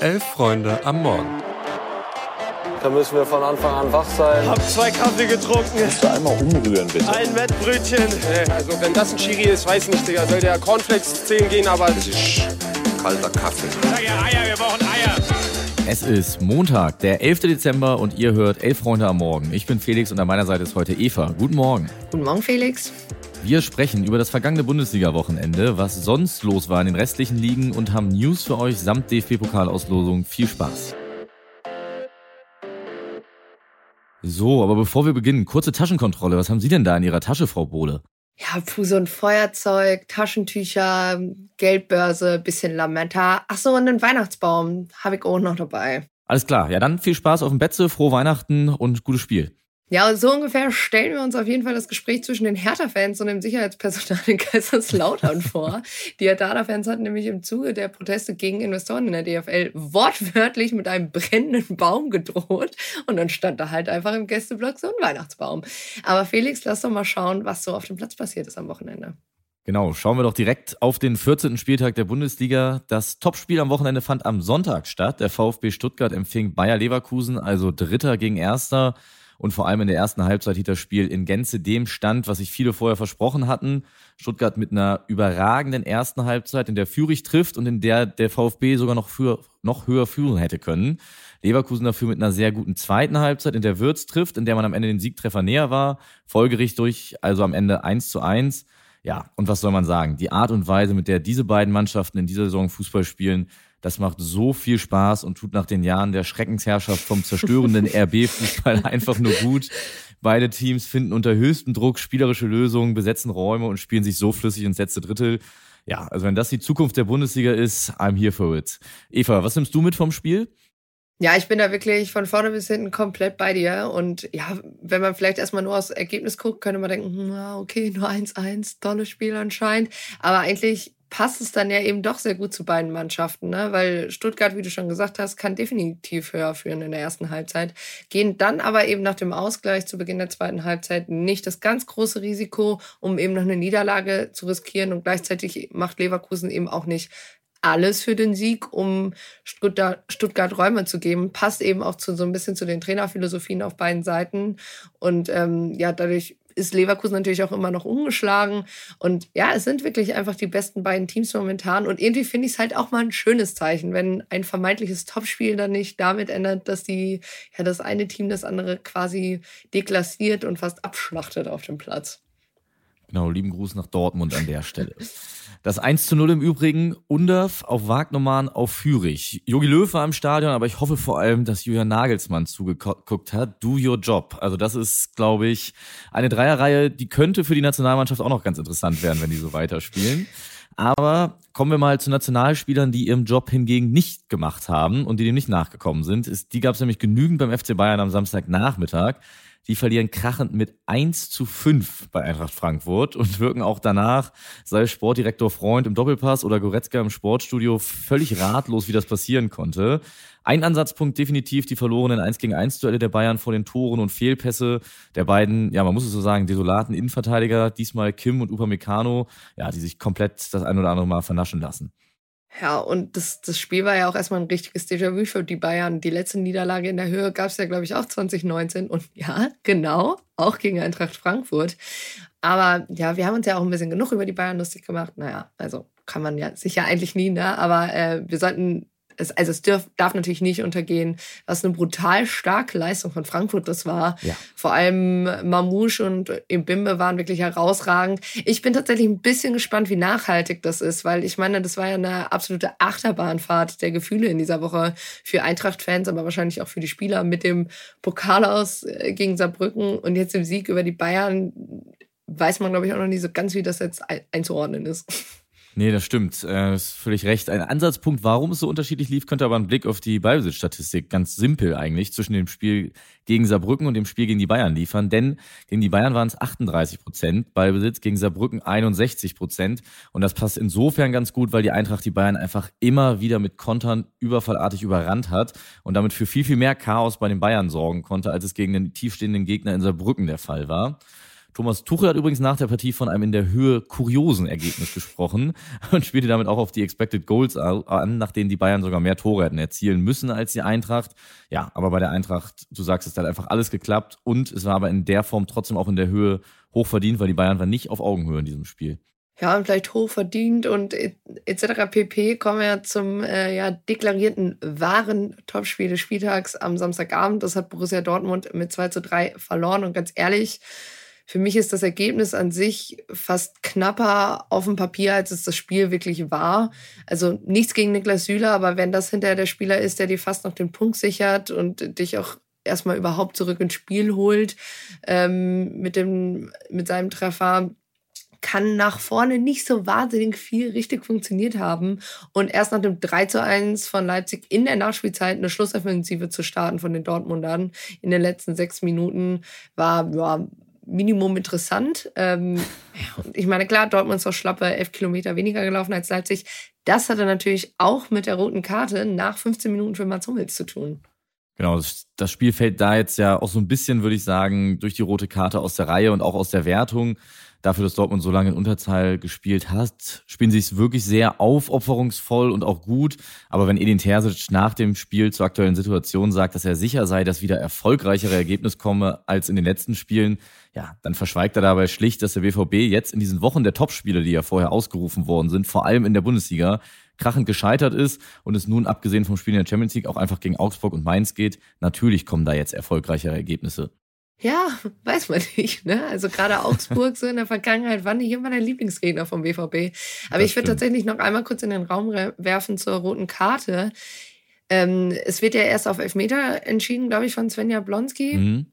Elf Freunde am Morgen. Da müssen wir von Anfang an wach sein. Hab zwei Kaffee getrunken. Kannst du einmal umrühren, bitte? Ein Wettbrötchen. Also wenn das ein Chiri ist, weiß nicht, Digga. Soll der Cornflakes zählen gehen, aber... Das ist kalter Kaffee. Sag ja Eier, wir brauchen Eier. Es ist Montag, der 11. Dezember und ihr hört Elf Freunde am Morgen. Ich bin Felix und an meiner Seite ist heute Eva. Guten Morgen. Guten Morgen, Felix. Wir sprechen über das vergangene Bundesliga-Wochenende, was sonst los war in den restlichen Ligen und haben News für euch samt DFB-Pokalauslosung. Viel Spaß. So, aber bevor wir beginnen, kurze Taschenkontrolle. Was haben Sie denn da in Ihrer Tasche, Frau Bohle? Ja, puh, so ein Feuerzeug, Taschentücher, Geldbörse, bisschen Lametta. Ach so, und einen Weihnachtsbaum habe ich auch noch dabei. Alles klar, ja dann viel Spaß auf dem Betze, frohe Weihnachten und gutes Spiel. Ja, so ungefähr stellen wir uns auf jeden Fall das Gespräch zwischen den Hertha-Fans und dem Sicherheitspersonal in Kaiserslautern vor. Die Hertha-Fans hatten nämlich im Zuge der Proteste gegen Investoren in der DFL wortwörtlich mit einem brennenden Baum gedroht. Und dann stand da halt einfach im Gästeblock so ein Weihnachtsbaum. Aber Felix, lass doch mal schauen, was so auf dem Platz passiert ist am Wochenende. Genau, schauen wir doch direkt auf den 14. Spieltag der Bundesliga. Das Topspiel am Wochenende fand am Sonntag statt. Der VfB Stuttgart empfing Bayer Leverkusen, also Dritter gegen Erster. Und vor allem in der ersten Halbzeit hielt das Spiel in Gänze dem Stand, was sich viele vorher versprochen hatten. Stuttgart mit einer überragenden ersten Halbzeit, in der Führig trifft und in der der VfB sogar noch, für, noch höher führen hätte können. Leverkusen dafür mit einer sehr guten zweiten Halbzeit, in der Würz trifft, in der man am Ende den Siegtreffer näher war. Folgerichtig durch, also am Ende 1 zu 1. Ja, und was soll man sagen? Die Art und Weise, mit der diese beiden Mannschaften in dieser Saison Fußball spielen, das macht so viel Spaß und tut nach den Jahren der Schreckensherrschaft vom zerstörenden RB-Fußball einfach nur gut. Beide Teams finden unter höchstem Druck spielerische Lösungen, besetzen Räume und spielen sich so flüssig ins letzte Drittel. Ja, also wenn das die Zukunft der Bundesliga ist, I'm here for it. Eva, was nimmst du mit vom Spiel? Ja, ich bin da wirklich von vorne bis hinten komplett bei dir. Und ja, wenn man vielleicht erstmal nur aufs Ergebnis guckt, könnte man denken, hm, okay, nur 1-1, tolles Spiel anscheinend. Aber eigentlich passt es dann ja eben doch sehr gut zu beiden Mannschaften, ne? weil Stuttgart, wie du schon gesagt hast, kann definitiv höher führen in der ersten Halbzeit, gehen dann aber eben nach dem Ausgleich zu Beginn der zweiten Halbzeit nicht das ganz große Risiko, um eben noch eine Niederlage zu riskieren und gleichzeitig macht Leverkusen eben auch nicht alles für den Sieg, um Stuttgart, Räume zu geben. Passt eben auch zu so ein bisschen zu den Trainerphilosophien auf beiden Seiten. Und ähm, ja, dadurch ist Leverkusen natürlich auch immer noch ungeschlagen. Und ja, es sind wirklich einfach die besten beiden Teams momentan. Und irgendwie finde ich es halt auch mal ein schönes Zeichen, wenn ein vermeintliches Topspiel dann nicht damit ändert, dass die, ja, das eine Team das andere quasi deklassiert und fast abschlachtet auf dem Platz. Genau, lieben Gruß nach Dortmund an der Stelle. Das 1 zu 0 im Übrigen, Underf auf Wagnermann auf Fürich. Jogi Löw war im Stadion, aber ich hoffe vor allem, dass Julian Nagelsmann zugeguckt hat. Do your job. Also das ist, glaube ich, eine Dreierreihe, die könnte für die Nationalmannschaft auch noch ganz interessant werden, wenn die so weiterspielen. Aber kommen wir mal zu Nationalspielern, die ihren Job hingegen nicht gemacht haben und die dem nicht nachgekommen sind. Die gab es nämlich genügend beim FC Bayern am Samstagnachmittag. Die verlieren krachend mit 1 zu 5 bei Eintracht Frankfurt und wirken auch danach, sei Sportdirektor Freund im Doppelpass oder Goretzka im Sportstudio, völlig ratlos, wie das passieren konnte. Ein Ansatzpunkt definitiv die verlorenen 1 gegen 1 Duelle der Bayern vor den Toren und Fehlpässe der beiden, ja, man muss es so sagen, desolaten Innenverteidiger, diesmal Kim und Upamecano, ja, die sich komplett das ein oder andere Mal vernaschen lassen. Ja, und das, das Spiel war ja auch erstmal ein richtiges Déjà-vu für die Bayern. Die letzte Niederlage in der Höhe gab es ja, glaube ich, auch 2019. Und ja, genau, auch gegen Eintracht Frankfurt. Aber ja, wir haben uns ja auch ein bisschen genug über die Bayern lustig gemacht. Naja, also kann man ja sicher eigentlich nie, ne? Aber äh, wir sollten es, also es dürf, darf natürlich nicht untergehen, was eine brutal starke Leistung von Frankfurt das war. Ja. Vor allem Mamouche und Imbimbe waren wirklich herausragend. Ich bin tatsächlich ein bisschen gespannt, wie nachhaltig das ist, weil ich meine, das war ja eine absolute Achterbahnfahrt der Gefühle in dieser Woche für Eintracht-Fans, aber wahrscheinlich auch für die Spieler mit dem Pokal aus äh, gegen Saarbrücken und jetzt im Sieg über die Bayern weiß man, glaube ich, auch noch nicht so ganz, wie das jetzt einzuordnen ist. Nee, das stimmt. Äh, ist völlig recht. Ein Ansatzpunkt, warum es so unterschiedlich lief, könnte aber ein Blick auf die Ballbesitzstatistik ganz simpel eigentlich zwischen dem Spiel gegen Saarbrücken und dem Spiel gegen die Bayern liefern. Denn gegen die Bayern waren es 38 Prozent Ballbesitz, gegen Saarbrücken 61 Prozent. Und das passt insofern ganz gut, weil die Eintracht die Bayern einfach immer wieder mit Kontern überfallartig überrannt hat und damit für viel, viel mehr Chaos bei den Bayern sorgen konnte, als es gegen den tiefstehenden Gegner in Saarbrücken der Fall war. Thomas Tuchel hat übrigens nach der Partie von einem in der Höhe kuriosen Ergebnis gesprochen und spielte damit auch auf die Expected Goals an, nach denen die Bayern sogar mehr Tore hätten erzielen müssen als die Eintracht. Ja, aber bei der Eintracht, du sagst es, hat einfach alles geklappt und es war aber in der Form trotzdem auch in der Höhe hochverdient, weil die Bayern waren nicht auf Augenhöhe in diesem Spiel ja, und vielleicht hochverdient und etc. pp. kommen wir ja zum äh, ja, deklarierten wahren Topspiel des Spieltags am Samstagabend. Das hat Borussia Dortmund mit 2 zu 3 verloren. Und ganz ehrlich, für mich ist das Ergebnis an sich fast knapper auf dem Papier, als es das Spiel wirklich war. Also nichts gegen Niklas Süle, aber wenn das hinterher der Spieler ist, der dir fast noch den Punkt sichert und dich auch erstmal überhaupt zurück ins Spiel holt ähm, mit, dem, mit seinem Treffer, kann nach vorne nicht so wahnsinnig viel richtig funktioniert haben. Und erst nach dem 3 zu 1 von Leipzig in der Nachspielzeit eine Schlussoffensive zu starten von den Dortmundern in den letzten sechs Minuten war ja, Minimum interessant. Ähm, ich meine, klar, Dortmund ist auch schlappe elf Kilometer weniger gelaufen als Leipzig. Das hatte natürlich auch mit der roten Karte nach 15 Minuten für Mats Hummels zu tun. Genau, das Spiel fällt da jetzt ja auch so ein bisschen, würde ich sagen, durch die rote Karte aus der Reihe und auch aus der Wertung dafür, dass Dortmund so lange in Unterzahl gespielt hat, spielen sie es wirklich sehr aufopferungsvoll und auch gut. Aber wenn Edin Terzic nach dem Spiel zur aktuellen Situation sagt, dass er sicher sei, dass wieder erfolgreichere Ergebnisse komme als in den letzten Spielen, ja, dann verschweigt er dabei schlicht, dass der BVB jetzt in diesen Wochen der Topspiele, die ja vorher ausgerufen worden sind, vor allem in der Bundesliga, krachend gescheitert ist und es nun abgesehen vom Spiel in der Champions League auch einfach gegen Augsburg und Mainz geht. Natürlich kommen da jetzt erfolgreichere Ergebnisse. Ja, weiß man nicht. Ne? Also gerade Augsburg so in der Vergangenheit war nicht immer der Lieblingsgegner vom BVB. Aber das ich würde tatsächlich noch einmal kurz in den Raum werfen zur roten Karte. Ähm, es wird ja erst auf Elfmeter entschieden, glaube ich, von Svenja Blonski. Mhm.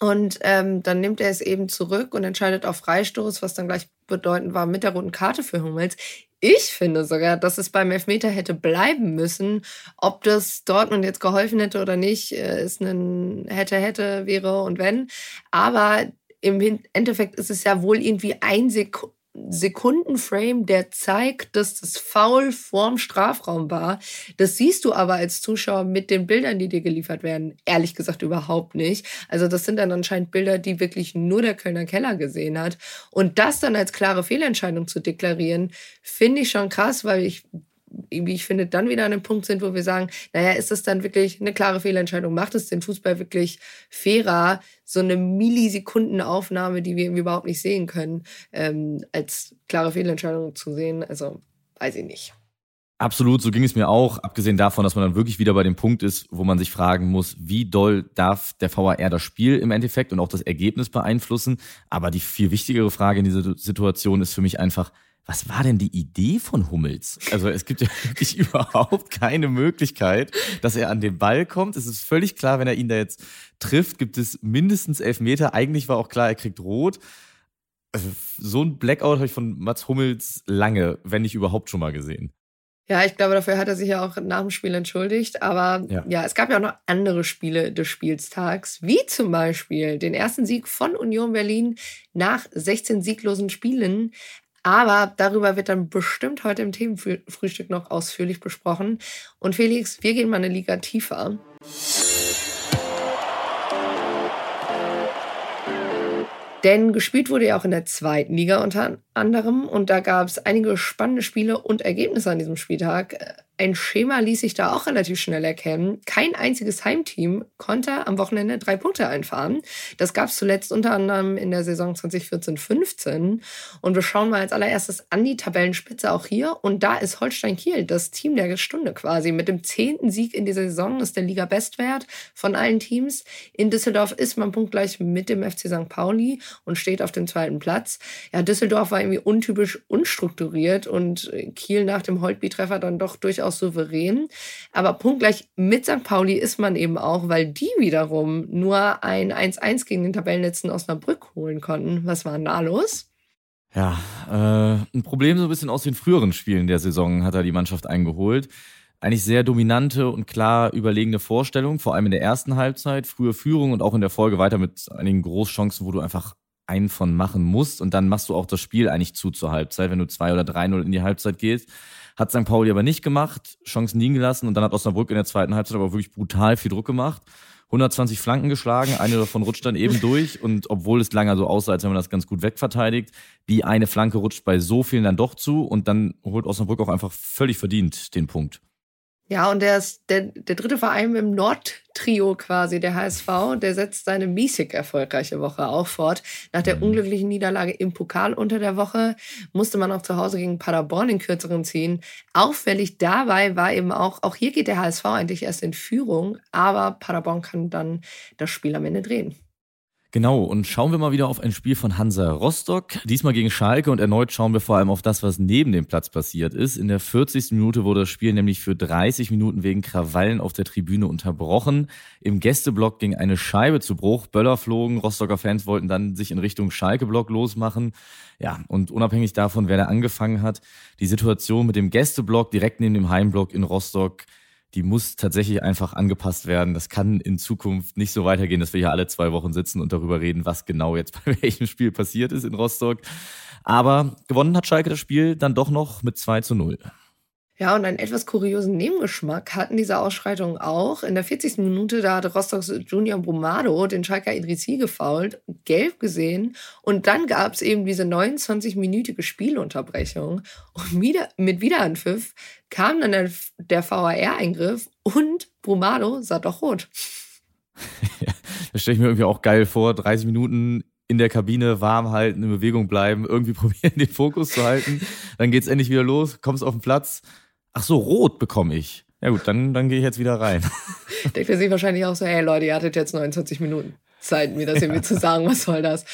Und ähm, dann nimmt er es eben zurück und entscheidet auf Freistoß, was dann gleich bedeutend war mit der roten Karte für Hummels. Ich finde sogar, dass es beim Elfmeter hätte bleiben müssen. Ob das Dortmund jetzt geholfen hätte oder nicht, äh, ist ein hätte, hätte, wäre und wenn. Aber im Endeffekt ist es ja wohl irgendwie ein Sek Sekundenframe, der zeigt, dass das Foul vorm Strafraum war. Das siehst du aber als Zuschauer mit den Bildern, die dir geliefert werden, ehrlich gesagt überhaupt nicht. Also das sind dann anscheinend Bilder, die wirklich nur der Kölner Keller gesehen hat. Und das dann als klare Fehlentscheidung zu deklarieren, finde ich schon krass, weil ich irgendwie, ich finde, dann wieder an einem Punkt sind, wo wir sagen, naja, ist das dann wirklich eine klare Fehlentscheidung? Macht es den Fußball wirklich fairer, so eine Millisekundenaufnahme, die wir überhaupt nicht sehen können, ähm, als klare Fehlentscheidung zu sehen? Also, weiß ich nicht. Absolut, so ging es mir auch, abgesehen davon, dass man dann wirklich wieder bei dem Punkt ist, wo man sich fragen muss, wie doll darf der VAR das Spiel im Endeffekt und auch das Ergebnis beeinflussen. Aber die viel wichtigere Frage in dieser Situation ist für mich einfach, was war denn die Idee von Hummels? Also es gibt ja wirklich überhaupt keine Möglichkeit, dass er an den Ball kommt. Es ist völlig klar, wenn er ihn da jetzt trifft, gibt es mindestens elf Meter. Eigentlich war auch klar, er kriegt rot. Also so ein Blackout habe ich von Mats Hummels lange, wenn nicht überhaupt schon mal gesehen. Ja, ich glaube, dafür hat er sich ja auch nach dem Spiel entschuldigt. Aber ja. ja, es gab ja auch noch andere Spiele des Spieltags, wie zum Beispiel den ersten Sieg von Union Berlin nach 16 sieglosen Spielen. Aber darüber wird dann bestimmt heute im Themenfrühstück noch ausführlich besprochen. Und Felix, wir gehen mal eine Liga tiefer. Denn gespielt wurde ja auch in der zweiten Liga unter anderem und da gab es einige spannende Spiele und Ergebnisse an diesem Spieltag. Ein Schema ließ sich da auch relativ schnell erkennen. Kein einziges Heimteam konnte am Wochenende drei Punkte einfahren. Das gab es zuletzt unter anderem in der Saison 2014-15. Und wir schauen mal als allererstes an die Tabellenspitze auch hier. Und da ist Holstein Kiel, das Team der Stunde quasi. Mit dem zehnten Sieg in dieser Saison ist der Liga-Bestwert von allen Teams. In Düsseldorf ist man punktgleich mit dem FC St. Pauli und steht auf dem zweiten Platz. Ja, Düsseldorf war irgendwie untypisch unstrukturiert und Kiel nach dem Holtby-Treffer dann doch durchaus durchaus souverän. Aber punktgleich mit St. Pauli ist man eben auch, weil die wiederum nur ein 1-1 gegen den Tabellenletzten Osnabrück holen konnten. Was war denn da los? Ja, äh, ein Problem so ein bisschen aus den früheren Spielen der Saison hat er die Mannschaft eingeholt. Eigentlich sehr dominante und klar überlegene Vorstellung, vor allem in der ersten Halbzeit, frühe Führung und auch in der Folge weiter mit einigen Großchancen, wo du einfach einen von machen musst und dann machst du auch das Spiel eigentlich zu zur Halbzeit, wenn du zwei oder drei 0 in die Halbzeit gehst. Hat St. Pauli aber nicht gemacht, Chancen liegen gelassen und dann hat Osnabrück in der zweiten Halbzeit aber wirklich brutal viel Druck gemacht. 120 Flanken geschlagen, eine davon rutscht dann eben durch und obwohl es lange so aussah, als wenn man das ganz gut wegverteidigt, die eine Flanke rutscht bei so vielen dann doch zu und dann holt Osnabrück auch einfach völlig verdient den Punkt. Ja, und der ist der, der dritte Verein im Nord-Trio quasi, der HSV, der setzt seine miesig erfolgreiche Woche auch fort. Nach der mhm. unglücklichen Niederlage im Pokal unter der Woche musste man auch zu Hause gegen Paderborn in kürzeren ziehen. Auffällig dabei war eben auch, auch hier geht der HSV eigentlich erst in Führung, aber Paderborn kann dann das Spiel am Ende drehen. Genau, und schauen wir mal wieder auf ein Spiel von Hansa Rostock, diesmal gegen Schalke und erneut schauen wir vor allem auf das, was neben dem Platz passiert ist. In der 40. Minute wurde das Spiel nämlich für 30 Minuten wegen Krawallen auf der Tribüne unterbrochen. Im Gästeblock ging eine Scheibe zu Bruch, Böller flogen, Rostocker Fans wollten dann sich in Richtung Schalke-Block losmachen. Ja, und unabhängig davon, wer da angefangen hat, die Situation mit dem Gästeblock direkt neben dem Heimblock in Rostock die muss tatsächlich einfach angepasst werden. Das kann in Zukunft nicht so weitergehen, dass wir hier alle zwei Wochen sitzen und darüber reden, was genau jetzt bei welchem Spiel passiert ist in Rostock. Aber gewonnen hat Schalke das Spiel dann doch noch mit 2 zu 0. Ja, und einen etwas kuriosen Nebengeschmack hatten diese Ausschreitungen auch. In der 40. Minute, da hatte Rostocks Junior Brumado den Schalker Idrissi gefault, gelb gesehen. Und dann gab es eben diese 29-minütige Spielunterbrechung. Und wieder, mit Wiederanpfiff kam dann der, der VAR-Eingriff und Brumado sah doch rot. Ja, das stelle ich mir irgendwie auch geil vor. 30 Minuten in der Kabine warm halten, in Bewegung bleiben, irgendwie probieren, den Fokus zu halten. Dann geht's endlich wieder los, kommst auf den Platz, Ach so, rot bekomme ich. Ja gut, dann, dann gehe ich jetzt wieder rein. Denkt er sich wahrscheinlich auch so, hey Leute, ihr hattet jetzt 29 Minuten Zeit, mir das irgendwie ja. zu sagen, was soll das?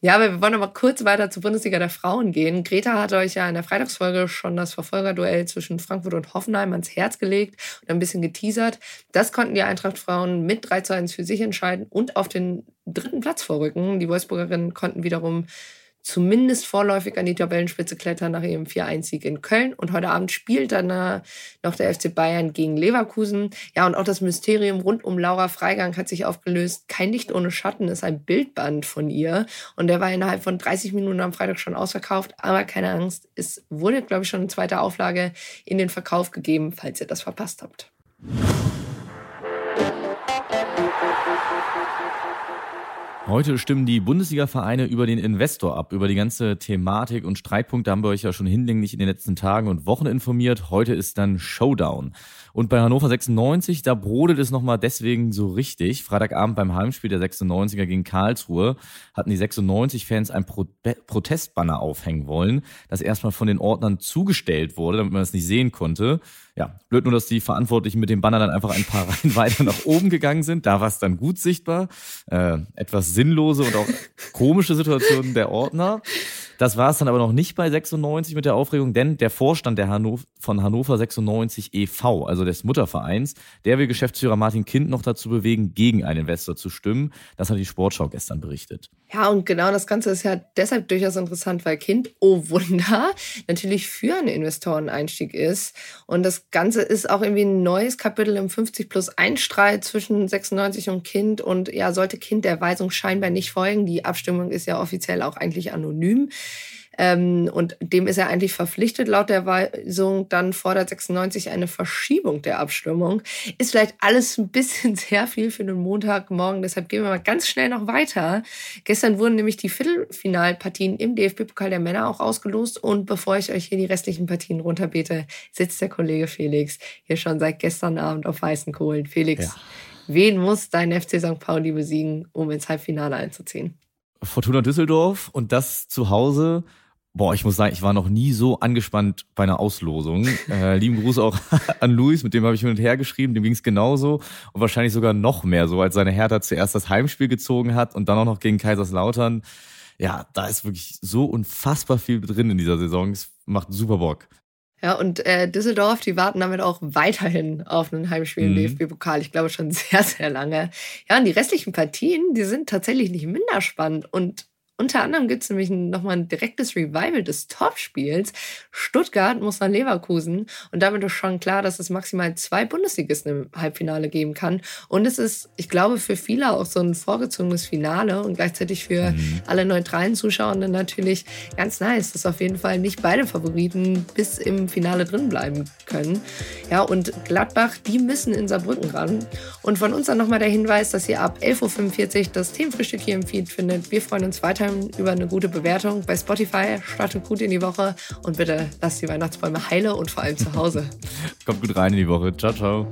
Ja, aber wir wollen aber kurz weiter zur Bundesliga der Frauen gehen. Greta hat euch ja in der Freitagsfolge schon das Verfolgerduell zwischen Frankfurt und Hoffenheim ans Herz gelegt und ein bisschen geteasert. Das konnten die Eintracht-Frauen mit 3 zu 1 für sich entscheiden und auf den dritten Platz vorrücken. Die Wolfsburgerinnen konnten wiederum zumindest vorläufig an die Tabellenspitze klettern nach ihrem 4-1-Sieg in Köln. Und heute Abend spielt dann äh, noch der FC Bayern gegen Leverkusen. Ja, und auch das Mysterium rund um Laura Freigang hat sich aufgelöst. Kein Licht ohne Schatten ist ein Bildband von ihr. Und der war innerhalb von 30 Minuten am Freitag schon ausverkauft. Aber keine Angst, es wurde, glaube ich, schon eine zweite Auflage in den Verkauf gegeben, falls ihr das verpasst habt. Heute stimmen die Bundesliga-Vereine über den Investor ab. Über die ganze Thematik und Streitpunkte haben wir euch ja schon hinlänglich in den letzten Tagen und Wochen informiert. Heute ist dann Showdown. Und bei Hannover 96, da brodelt es nochmal deswegen so richtig. Freitagabend beim Heimspiel der 96er gegen Karlsruhe hatten die 96-Fans ein Pro Protestbanner aufhängen wollen, das erstmal von den Ordnern zugestellt wurde, damit man es nicht sehen konnte. Ja, blöd nur, dass die Verantwortlichen mit dem Banner dann einfach ein paar Reihen weiter nach oben gegangen sind. Da war es dann gut sichtbar. Äh, etwas sinnlose und auch komische Situationen der Ordner. Das war es dann aber noch nicht bei 96 mit der Aufregung, denn der Vorstand der Hannover, von Hannover 96 e.V., also des Muttervereins, der will Geschäftsführer Martin Kind noch dazu bewegen, gegen einen Investor zu stimmen. Das hat die Sportschau gestern berichtet. Ja, und genau das Ganze ist ja deshalb durchaus interessant, weil Kind, oh Wunder, natürlich für einen Investoreneinstieg ist. Und das Ganze ist auch irgendwie ein neues Kapitel im 50 plus 1 Streit zwischen 96 und Kind. Und ja, sollte Kind der Weisung scheinbar nicht folgen, die Abstimmung ist ja offiziell auch eigentlich anonym, ähm, und dem ist er eigentlich verpflichtet. Laut der Weisung dann fordert 96 eine Verschiebung der Abstimmung. Ist vielleicht alles ein bisschen sehr viel für den Montagmorgen. Deshalb gehen wir mal ganz schnell noch weiter. Gestern wurden nämlich die Viertelfinalpartien im DFB-Pokal der Männer auch ausgelost. Und bevor ich euch hier die restlichen Partien runterbete, sitzt der Kollege Felix hier schon seit gestern Abend auf weißen Kohlen. Felix, ja. wen muss dein FC St. Pauli besiegen, um ins Halbfinale einzuziehen? Fortuna Düsseldorf und das zu Hause Boah, ich muss sagen, ich war noch nie so angespannt bei einer Auslosung. Äh, lieben Gruß auch an Luis, mit dem habe ich hin und her geschrieben, dem ging es genauso und wahrscheinlich sogar noch mehr, so als seine Hertha zuerst das Heimspiel gezogen hat und dann auch noch gegen Kaiserslautern. Ja, da ist wirklich so unfassbar viel drin in dieser Saison. Es macht super Bock. Ja, und äh, Düsseldorf, die warten damit auch weiterhin auf ein Heimspiel im mhm. DFB-Pokal. Ich glaube schon sehr, sehr lange. Ja, und die restlichen Partien, die sind tatsächlich nicht minder spannend. Und Unter anderem gibt es nämlich nochmal ein direktes Revival des Topspiels. Stuttgart muss nach Leverkusen und damit ist schon klar, dass es maximal zwei Bundesligisten im Halbfinale geben kann. Und es ist, ich glaube, für viele auch so ein vorgezogenes Finale und gleichzeitig für mhm. alle neutralen Zuschauerinnen natürlich ganz nice, dass auf jeden Fall nicht beide Favoriten bis im Finale drin bleiben können. Ja, und Gladbach, die müssen in Saarbrücken ran. Und von uns dann nochmal der Hinweis, dass ihr ab 11.45 Uhr das Themenfrühstück hier im Feed findet. Wir freuen uns weiter über eine gute Bewertung bei Spotify. Startet gut in die Woche und bitte lasst die Weihnachtsbäume heile und vor allem zu Hause. Kommt gut rein in die Woche. Ciao, ciao.